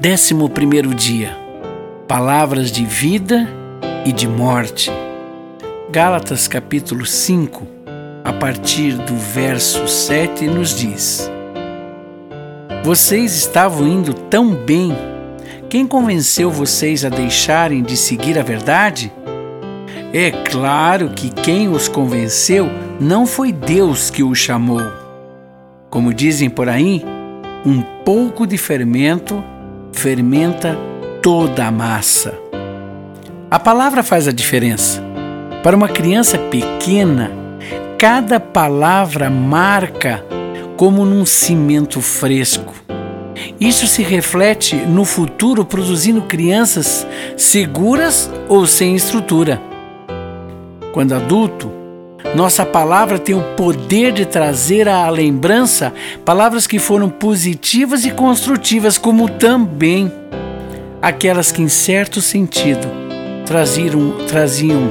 Décimo primeiro dia. Palavras de vida e de morte. Gálatas capítulo 5, a partir do verso 7, nos diz: Vocês estavam indo tão bem. Quem convenceu vocês a deixarem de seguir a verdade? É claro que quem os convenceu não foi Deus que os chamou. Como dizem por aí, um pouco de fermento fermenta toda a massa. A palavra faz a diferença. Para uma criança pequena, cada palavra marca como num cimento fresco. Isso se reflete no futuro produzindo crianças seguras ou sem estrutura. Quando adulto, nossa palavra tem o poder de trazer à lembrança palavras que foram positivas e construtivas, como também aquelas que, em certo sentido, traziam. traziam.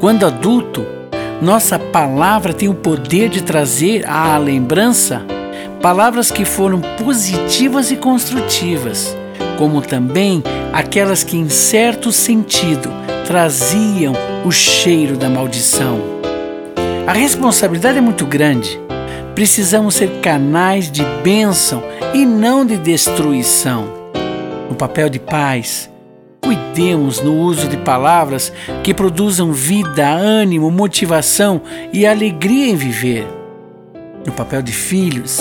Quando adulto, nossa palavra tem o poder de trazer à lembrança palavras que foram positivas e construtivas, como também aquelas que, em certo sentido, traziam o cheiro da maldição. A responsabilidade é muito grande. Precisamos ser canais de bênção e não de destruição. No papel de paz, cuidemos no uso de palavras que produzam vida, ânimo, motivação e alegria em viver. No papel de filhos,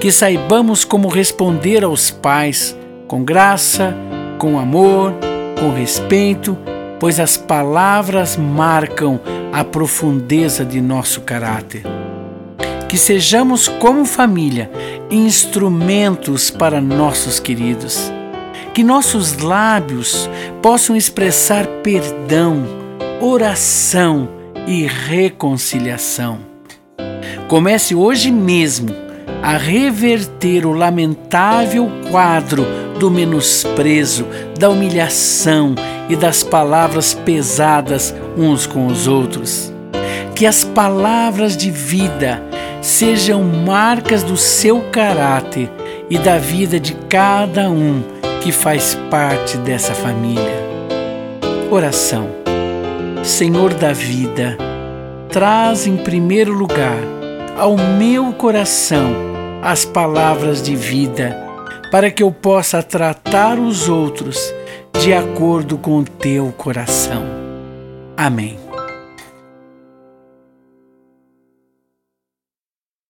que saibamos como responder aos pais com graça, com amor, com respeito pois as palavras marcam a profundeza de nosso caráter. Que sejamos, como família, instrumentos para nossos queridos. Que nossos lábios possam expressar perdão, oração e reconciliação. Comece hoje mesmo a reverter o lamentável quadro do menosprezo, da humilhação e das palavras pesadas uns com os outros. Que as palavras de vida sejam marcas do seu caráter e da vida de cada um que faz parte dessa família. Oração. Senhor da vida, traz em primeiro lugar ao meu coração as palavras de vida para que eu possa tratar os outros de acordo com o teu coração. Amém.